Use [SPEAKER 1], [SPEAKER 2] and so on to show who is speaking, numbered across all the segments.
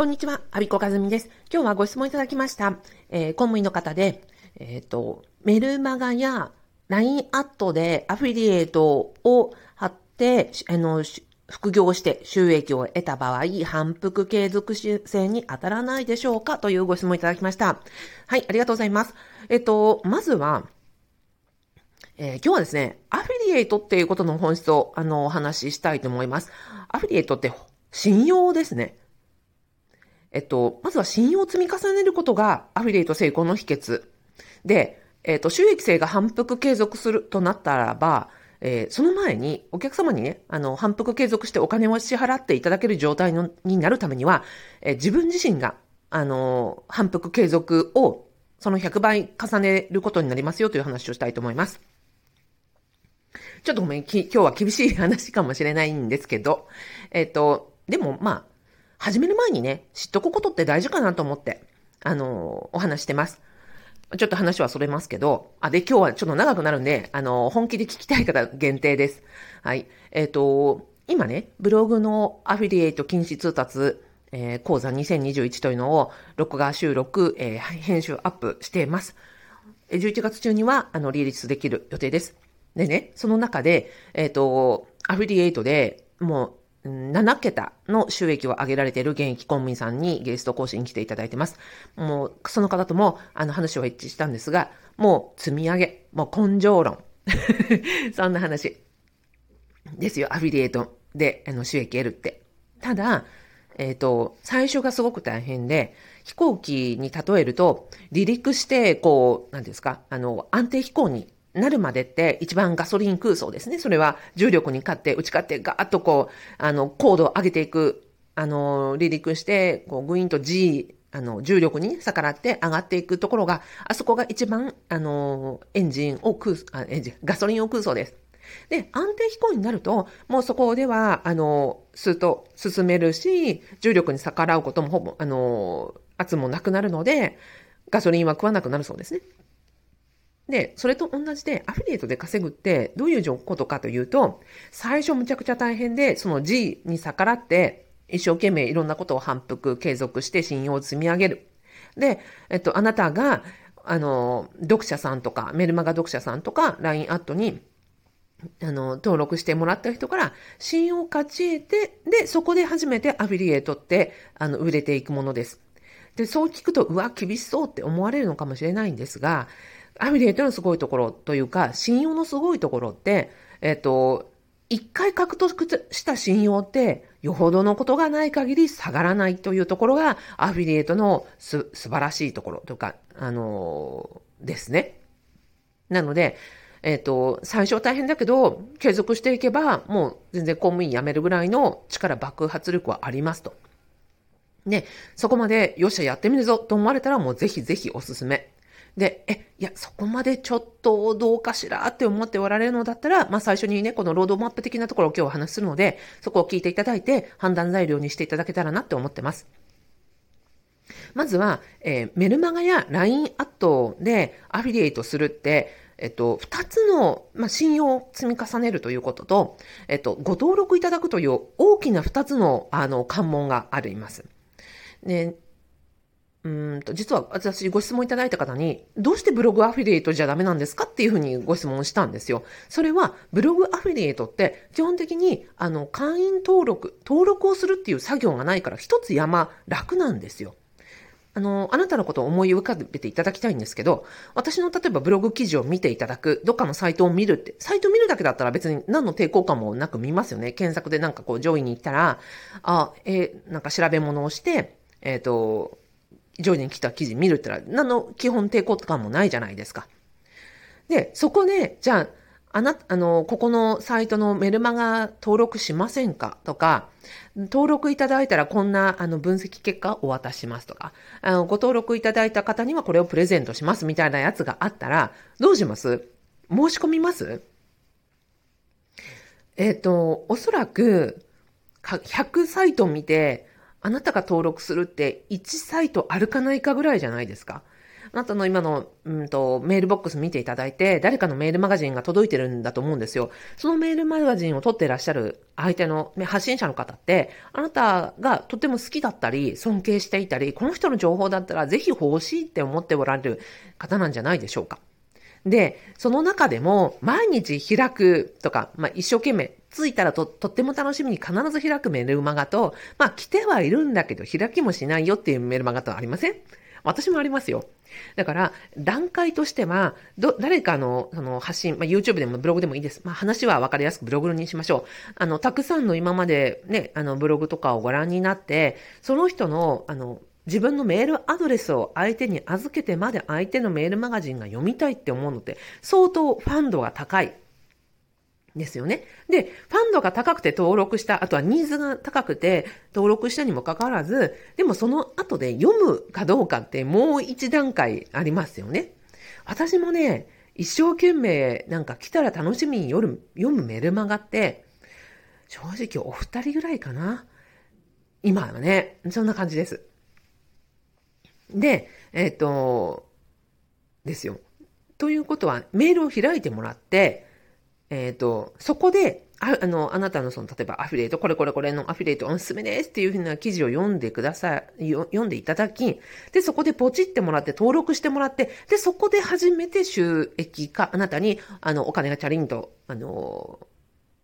[SPEAKER 1] こんにちは、アビコカズミです。今日はご質問いただきました。えー、公務員の方で、えっ、ー、と、メルマガや LINE アットでアフィリエイトを貼って、あの、副業して収益を得た場合、反復継続性に当たらないでしょうか？というご質問いただきました。はい、ありがとうございます。えっと、まずは、えー、今日はですね、アフィリエイトっていうことの本質を、あの、お話ししたいと思います。アフィリエイトって信用ですね。えっと、まずは信用を積み重ねることがアフィリエイト成功の秘訣。で、えっと、収益性が反復継続するとなったらば、えー、その前にお客様にね、あの、反復継続してお金を支払っていただける状態のになるためには、えー、自分自身が、あの、反復継続をその100倍重ねることになりますよという話をしたいと思います。ちょっとごめん、今日は厳しい話かもしれないんですけど、えっ、と、でもまあ、始める前にね、知っとくことって大事かなと思って、あの、お話してます。ちょっと話はそれますけど、あ、で、今日はちょっと長くなるんで、あの、本気で聞きたい方限定です。はい。えっ、ー、と、今ね、ブログのアフィリエイト禁止通達、えー、講座2021というのを、録画収録、えー、編集アップしています。11月中には、あの、リリースできる予定です。でね、その中で、えっ、と、アフィリエイトでもう7桁の収益を上げられている現役公務員さんにゲスト講師に来ていただいてます。もう、その方とも、あの話を一致したんですが、もう積み上げ、もう根性論。そんな話ですよ、アフィリエイトであの収益得るって。ただ、えっ、ー、と、最初がすごく大変で、飛行機に例えると、離陸して、こう、なんですか、あの、安定飛行になるまでって一番ガソリン空想ですね。それは重力に勝って、打ち勝ってガーッとこう、あの、高度を上げていく、あの、離陸して、こう、グイーンと G、あの、重力に逆らって上がっていくところが、あそこが一番、あの、エンジンを空、あエンジン、ガソリンを空想です。で、安定飛行になると、もうそこでは、あの、スーッと進めるし、重力に逆らうこともほぼ、あの、圧もなくなるので、ガソリンは食わなくなるそうですね。で、それと同じで、アフィリエイトで稼ぐってどういうことかというと、最初むちゃくちゃ大変で、その G に逆らって、一生懸命いろんなことを反復継続して信用を積み上げる。で、えっと、あなたが、あの、読者さんとか、メルマガ読者さんとか、LINE アットに、あの、登録してもらった人から信用を勝ち得て、で、そこで初めてアフィリエイトって、あの、売れていくものです。で、そう聞くと、うわ、厳しそうって思われるのかもしれないんですが、アフィリエイトのすごいところというか、信用のすごいところって、えっと、一回獲得した信用って、よほどのことがない限り下がらないというところが、アフィリエイトのす、素晴らしいところとか、あのー、ですね。なので、えっ、と、最初は大変だけど、継続していけば、もう全然公務員辞めるぐらいの力爆発力はありますと。ね、そこまで、よっしゃ、やってみるぞと思われたら、もうぜひぜひおすすめ。で、え、いや、そこまでちょっとどうかしらって思っておられるのだったら、まあ最初にね、このロードマップ的なところを今日お話すので、そこを聞いていただいて、判断材料にしていただけたらなって思ってます。まずは、えー、メルマガや LINE アットでアフィリエイトするって、えっと、二つの、まあ、信用を積み重ねるということと、えっと、ご登録いただくという大きな二つの、あの、関門があります。で、うんと、実は私ご質問いただいた方に、どうしてブログアフィリエイトじゃダメなんですかっていうふうにご質問したんですよ。それは、ブログアフィリエイトって基本的に、あの、会員登録、登録をするっていう作業がないから一つ山楽なんですよ。あの、あなたのことを思い浮かべていただきたいんですけど、私の例えばブログ記事を見ていただく、どっかのサイトを見るって、サイト見るだけだったら別に何の抵抗感もなく見ますよね。検索でなんかこう上位に行ったら、あ、えー、なんか調べ物をして、えっ、ー、と、上位に来た記事見るって言ったら、何の基本抵抗感もないじゃないですか。で、そこで、じゃあ、あな、あの、ここのサイトのメルマガ登録しませんか？とか、登録いただいたらこんなあの分析結果をお渡ししますとか、あの、ご登録いただいた方にはこれをプレゼントしますみたいなやつがあったら、どうします？申し込みます？えっ、ー、と、おそらく、100サイト見て、あなたが登録するって1サイトあるかないかぐらいじゃないですか。あなたの今の、うんと、メールボックス見ていただいて、誰かのメールマガジンが届いてるんだと思うんですよ。そのメールマガジンを取っていらっしゃる相手の、ね、発信者の方って、あなたがとても好きだったり、尊敬していたり、この人の情報だったらぜひ欲しいって思っておられる方なんじゃないでしょうか。で、その中でも、毎日開くとか、まあ、一生懸命、着いたらと、とっても楽しみに必ず開くメールマガと、まあ、来てはいるんだけど、開きもしないよっていうメールマガとはありません？私もありますよ。だから、段階としては、ど、誰かの、その、発信、まあ、YouTube でもブログでもいいです。まあ、話は分かりやすくブログにしましょう。あの、たくさんの今までね、あの、ブログとかをご覧になって、その人の、あの、自分のメールアドレスを相手に預けてまで相手のメールマガジンが読みたいって思うのって相当ファンドが高いですよね。で、ファンドが高くて登録した、あとはニーズが高くて登録したにもかかわらず、でもその後で読むかどうかってもう一段階ありますよね。私もね、一生懸命なんか来たら楽しみに読むメルマガって、正直お二人ぐらいかな。今はね、そんな感じです。で、えっ、ー、と、ですよ。ということは、メールを開いてもらって、えっ、ー、と、そこで、ああの、あなたのその、例えばアフィリエイト、これこれこれのアフィリエイトおすすめですっていうふうな記事を読んでください、読んでいただき、で、そこでポチってもらって、登録してもらって、で、そこで初めて収益化、あなたに、あの、お金がチャリンと、あの、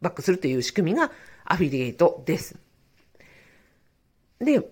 [SPEAKER 1] バックするという仕組みがアフィリエイトです。で、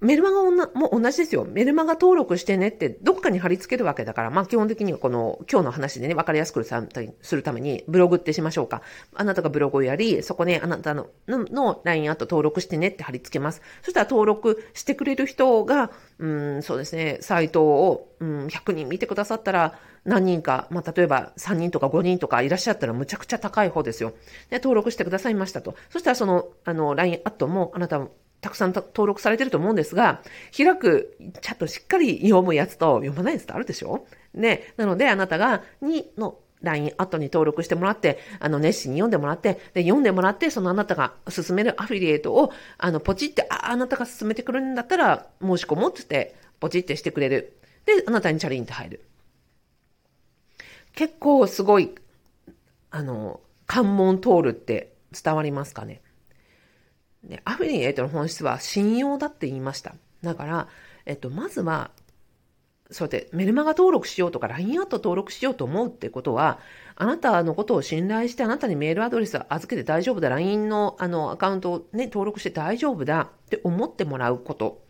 [SPEAKER 1] メルマガも同じですよ。メルマガ登録してねってどっかに貼り付けるわけだから、まあ基本的にはこの今日の話でね、わかりやすくするためにブログってしましょうか。あなたがブログをやり、そこね、あなたのの LINE アット登録してねって貼り付けます。そしたら登録してくれる人が、うん、そうですね、サイトを、うん、100人見てくださったら何人か、まあ例えば3人とか5人とかいらっしゃったらむちゃくちゃ高い方ですよ。で、登録してくださいましたと。そしたらその、あの、LINE アットもあなたたくさん登録されてると思うんですが、開く、ちゃんとしっかり読むやつと読まないやつってあるでしょ？ね。なので、あなたが2の LINE 後に登録してもらって、あの、熱心に読んでもらって、で、読んでもらって、そのあなたが進めるアフィリエイトを、あの、ポチって、あ、あなたが進めてくるんだったら、申し込もうってって、ポチってしてくれる。で、あなたにチャリンって入る。結構すごい、あの、関門通るって伝わりますかね？ね、アフィリエイトの本質は信用だって言いました。だから、えっと、まずは、そうやってメルマガ登録しようとか LINE アット登録しようと思うってことは、あなたのことを信頼してあなたにメールアドレスを預けて大丈夫だ、LINE のあのアカウントをね、登録して大丈夫だって思ってもらうこと。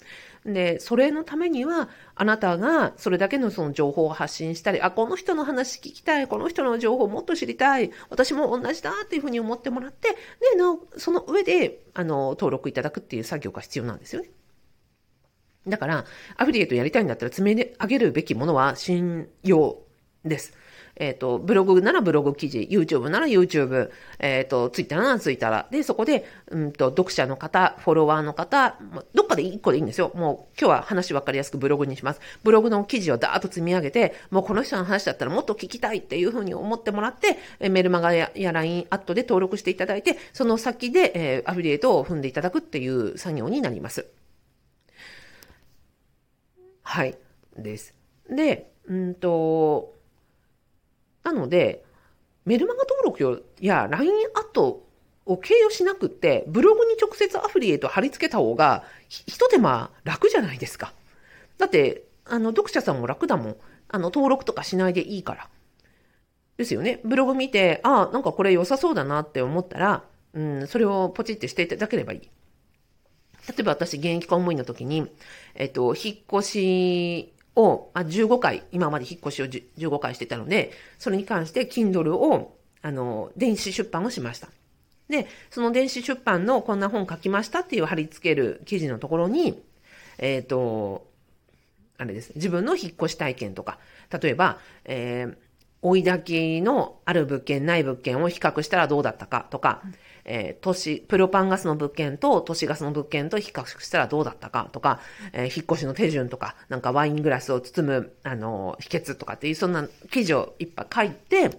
[SPEAKER 1] で、それのためには、あなたがそれだけのその情報を発信したり、あ、この人の話聞きたい、この人の情報をもっと知りたい、私も同じだっていうふうに思ってもらって、で、なお、その上で、あの、登録いただくっていう作業が必要なんですよね。だから、アフィリエイトやりたいんだったら、詰め上げるべきものは信用です。えっ、ー、と、ブログならブログ記事、YouTube なら YouTube、えっ、ー、と、Twitter なら Twitter で、そこで、うんと、読者の方、フォロワーの方、どっかで1個でいいんですよ。もう、今日は話分かりやすくブログにします。ブログの記事をダーッと積み上げて、もうこの人の話だったらもっと聞きたいっていうふうに思ってもらって、えメルマガやや LINE アットで登録していただいて、その先で、え、アフィリエイトを踏んでいただくっていう作業になります。はい。です。で、うんと、なので、メルマガ登録や LINE アットを経由しなくって、ブログに直接アフリエイト貼り付けた方が、ひ一手間楽じゃないですか。だって、あの、読者さんも楽だもん。あの、登録とかしないでいいから。ですよね。ブログ見て、ああ、なんかこれ良さそうだなって思ったら、うん、それをポチってしていただければいい。例えば私、現役公務員の時に、えっと、引っ越しを、あ、15回、今まで引っ越しを15回してたので、それに関して Kindle を、あの、電子出版をしました。で、その電子出版のこんな本書きましたっていう貼り付ける記事のところに、えっ、ー、と、あれです。自分の引っ越し体験とか、例えば、えー、追い炊きのある物件、ない物件を比較したらどうだったかとか、えー、都市、プロパンガスの物件と都市ガスの物件と比較したらどうだったかとか、えー、引っ越しの手順とか、なんかワイングラスを包む、あの、秘訣とかっていう、そんな記事をいっぱい書いて、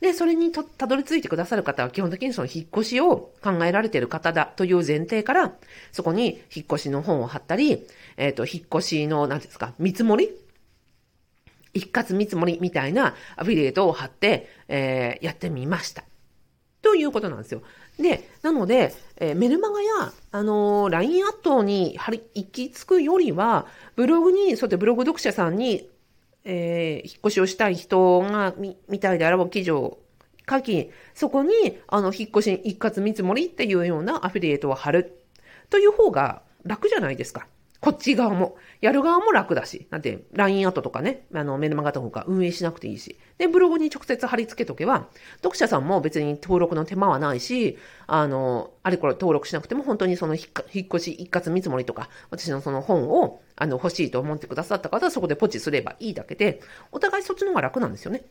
[SPEAKER 1] で、それにと、たどり着いてくださる方は基本的にその引っ越しを考えられている方だという前提から、そこに引っ越しの本を貼ったり、えっ、と、引っ越しの、何ですか、見積もり？一括見積もりみたいなアフィリエイトを貼って、えー、やってみました。ということなんですよ。で、なので、えー、メルマガや、あのー、LINE アットに貼り、行き着くよりは、ブログに、そうやってブログ読者さんに、えー、引っ越しをしたい人がみ、みたいであれば記事を書き、そこに、あの、引っ越し一括見積もりっていうようなアフィリエイトを貼るという方が楽じゃないですか。こっち側も。やる側も楽だし。なんて、LINE アットとかね、あの、メルマガとか運営しなくていいし。で、ブログに直接貼り付けとけば、読者さんも別に登録の手間はないし、あの、あれこれ登録しなくても本当にその引っ越し一括見積もりとか、私のその本を、あの、欲しいと思ってくださった方はそこでポチすればいいだけで、お互いそっちの方が楽なんですよね。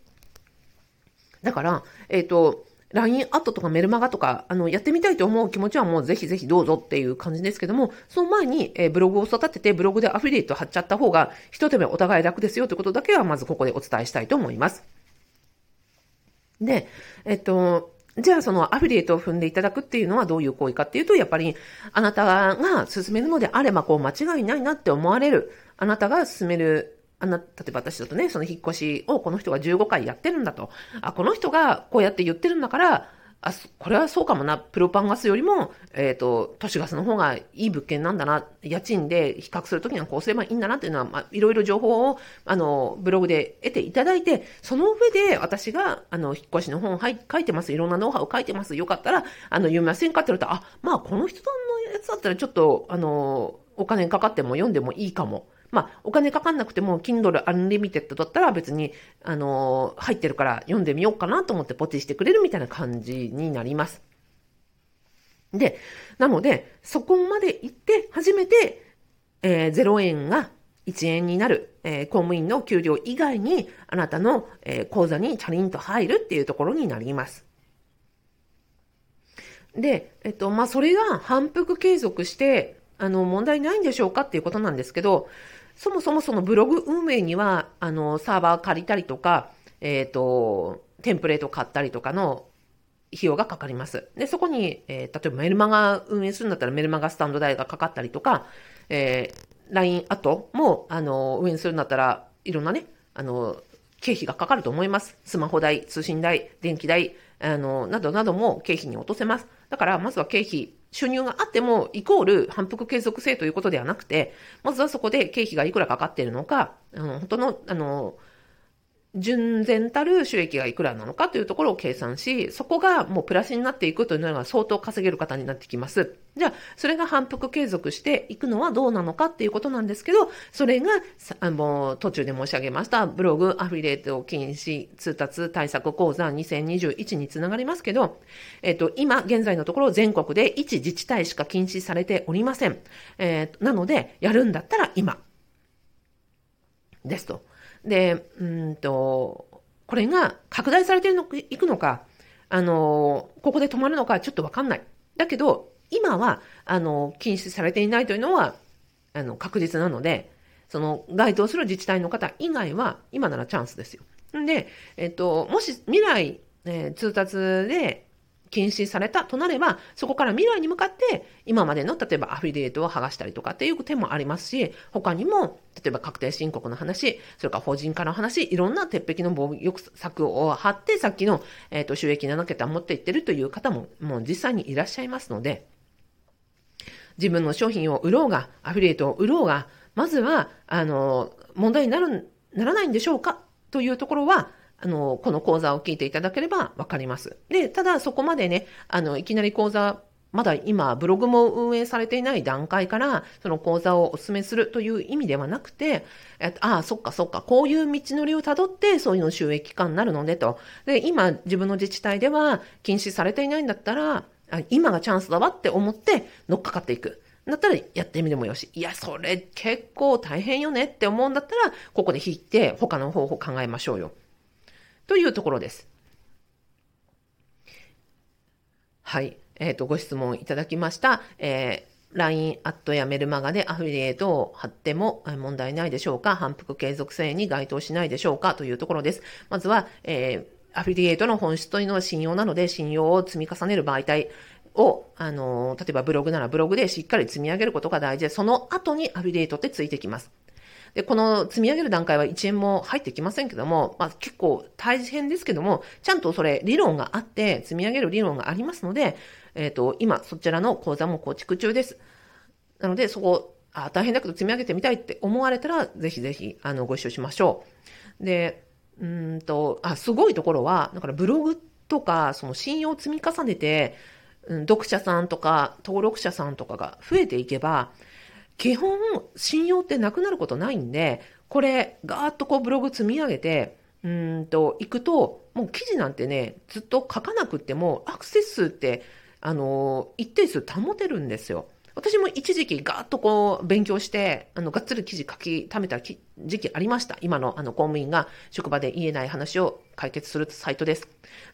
[SPEAKER 1] だから、えっ、ー、と、LINE アットとかメルマガとか、あの、やってみたいと思う気持ちはもうぜひぜひどうぞっていう感じですけども、その前に、え、ブログを育てて、ブログでアフィリエイト貼っちゃった方が、一手目お互い楽ですよということだけは、まずここでお伝えしたいと思います。で、えっと、じゃあそのアフィリエイトを踏んでいただくっていうのはどういう行為かっていうと、やっぱりあなたが進めるのであれば、こう間違いないなって思われる、あなたが進めるあな、例えば私だとね、その引っ越しをこの人が15回やってるんだと。あ、この人がこうやって言ってるんだから、あ、これはそうかもな。プロパンガスよりも、えっ、ー、と、都市ガスの方がいい物件なんだな。家賃で比較するときにはこうすればいいんだなっていうのは、まあ、いろいろ情報を、あの、ブログで得ていただいて、その上で私が、あの、引っ越しの本はい書いてます。いろんなノウハウ書いてます。よかったら、あの、読みませんかって言われたら、あ、まあ、この人さんのやつだったらちょっと、あの、お金かかっても読んでもいいかも。まあ、お金かかんなくても、Kindle Unlimited だったら別に、あのー、入ってるから読んでみようかなと思ってポチしてくれるみたいな感じになります。で、なので、そこまで行って初めて、えー、0円が1円になる、えー、公務員の給料以外に、あなたの、えー、口座にチャリンと入るっていうところになります。で、えっと、まあ、それが反復継続して、あの、問題ないんでしょうかっていうことなんですけど、そもそもそのブログ運営には、あの、サーバー借りたりとか、えっ、ー、と、テンプレート買ったりとかの費用がかかります。で、そこに、えー、例えばメルマガ運営するんだったらメルマガスタンド代がかかったりとか、えー、LINE アットも、あの、運営するんだったら、いろんなね、あの、経費がかかると思います。スマホ代、通信代、電気代、あの、などなども経費に落とせます。だから、まずは経費収入があっても、イコール反復継続性ということではなくて、まずはそこで経費がいくらかかっているのか、あの、本当の、あの、純然たる収益がいくらなのかというところを計算し、そこがもうプラスになっていくというのが相当稼げる方になってきます。じゃあ、それが反復継続していくのはどうなのかっていうことなんですけど、それが、あの、途中で申し上げました、ブログ、アフィリエイト禁止、通達対策講座2021につながりますけど、えっ、と、今、現在のところ全国で一自治体しか禁止されておりません。えー、なので、やるんだったら今。ですと。で、うんと、これが拡大されていくのか、あの、ここで止まるのかちょっとわかんない。だけど、今は、あの、禁止されていないというのは、あの、確実なので、その、該当する自治体の方以外は、今ならチャンスですよ。んで、えっと、もし未来、えー、通達で、禁止されたとなれば、そこから未来に向かって、今までの、例えばアフィリエイトを剥がしたりとかっていう点もありますし、他にも、例えば確定申告の話、それから法人化の話、いろんな鉄壁の防御策を張って、さっきの、えっ、ー、と、収益7桁持っていってるという方も、もう実際にいらっしゃいますので、自分の商品を売ろうが、アフィリエイトを売ろうが、まずは、あの、問題になる、ならないんでしょうかというところは、あの、この講座を聞いていただければわかります。で、ただそこまでね、あの、いきなり講座、まだ今、ブログも運営されていない段階から、その講座をお勧めするという意味ではなくて、ああ、そっかそっか、こういう道のりをたどって、そういうの収益化になるのねと。で、今、自分の自治体では禁止されていないんだったら、今がチャンスだわって思って乗っかかっていく。だったらやってみてもよし。いや、それ結構大変よねって思うんだったら、ここで引いて他の方法考えましょうよ。というところです。はい。えっ、ー、と、ご質問いただきました。えー LINE アットやメルマガでアフィリエイトを貼っても問題ないでしょうか？反復継続性に該当しないでしょうか？というところです。まずは、えー、アフィリエイトの本質というのは信用なので、信用を積み重ねる媒体を、あの、例えばブログならブログでしっかり積み上げることが大事で、その後にアフィリエイトってついてきます。で、この積み上げる段階は1円も入ってきませんけども、まあ結構大変ですけども、ちゃんとそれ理論があって、積み上げる理論がありますので、えっ、ー、と、今そちらの講座も構築中です。なので、そこ、あ、大変だけど積み上げてみたいって思われたら、ぜひぜひ、あの、ご一緒しましょう。で、うんと、あ、すごいところは、だからブログとか、その信用を積み重ねて、うん、読者さんとか登録者さんとかが増えていけば、基本信用ってなくなることないんで、これガーッとこうブログ積み上げて、うんと、行くと、もう記事なんてね、ずっと書かなくっても、アクセス数って、あの、一定数保てるんですよ。私も一時期ガーッとこう勉強して、あの、がっつり記事書き溜めた時期ありました。今のあの公務員が職場で言えない話を解決するサイトです。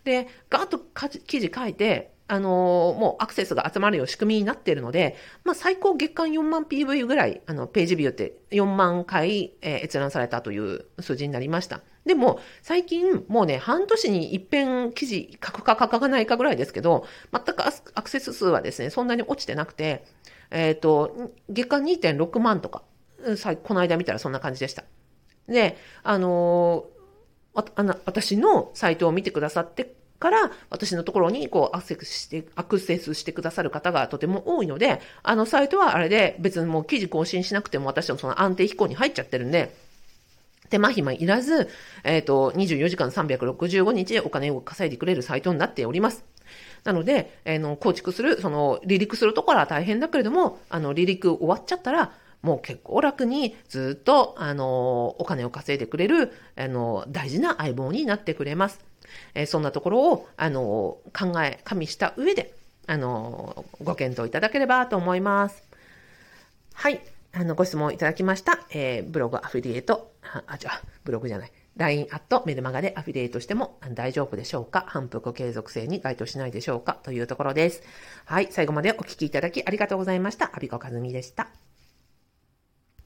[SPEAKER 1] で、ガーッと記事書いて、あの、もうアクセスが集まるよう仕組みになっているので、まあ、最高月間4万 PV ぐらい、あの、ページビューって4万回、えー、閲覧されたという数字になりました。でも、最近、もうね、半年に一遍記事書くか書かないかぐらいですけど、全くアクセス数はですね、そんなに落ちてなくて、えっ、ー、と、月間2.6万とか、この間見たらそんな感じでした。で、あのー、あの私のサイトを見てくださってから、私のところにこうアクセスして、アクセスしてくださる方がとても多いので、あのサイトはあれで別にもう記事更新しなくても私のその安定飛行に入っちゃってるんで、手間暇いらず、えっ、ー、と、24時間365日でお金を稼いでくれるサイトになっております。なので、えー、の、構築する、その、離陸するところは大変だけれども、あの、離陸終わっちゃったら、もう結構楽にずっと、あの、お金を稼いでくれる、あの、大事な相棒になってくれます。え、そんなところを、あの、考え、加味した上で、あの、ご検討いただければと思います。はい。あの、ご質問いただきました。えー、ブログアフィリエイト、あ、じゃあ、ブログじゃない。LINE アットメルマガでアフィリエイトしても大丈夫でしょうか？反復継続性に該当しないでしょうか？というところです。はい。最後までお聞きいただきありがとうございました。アビコカズミでした。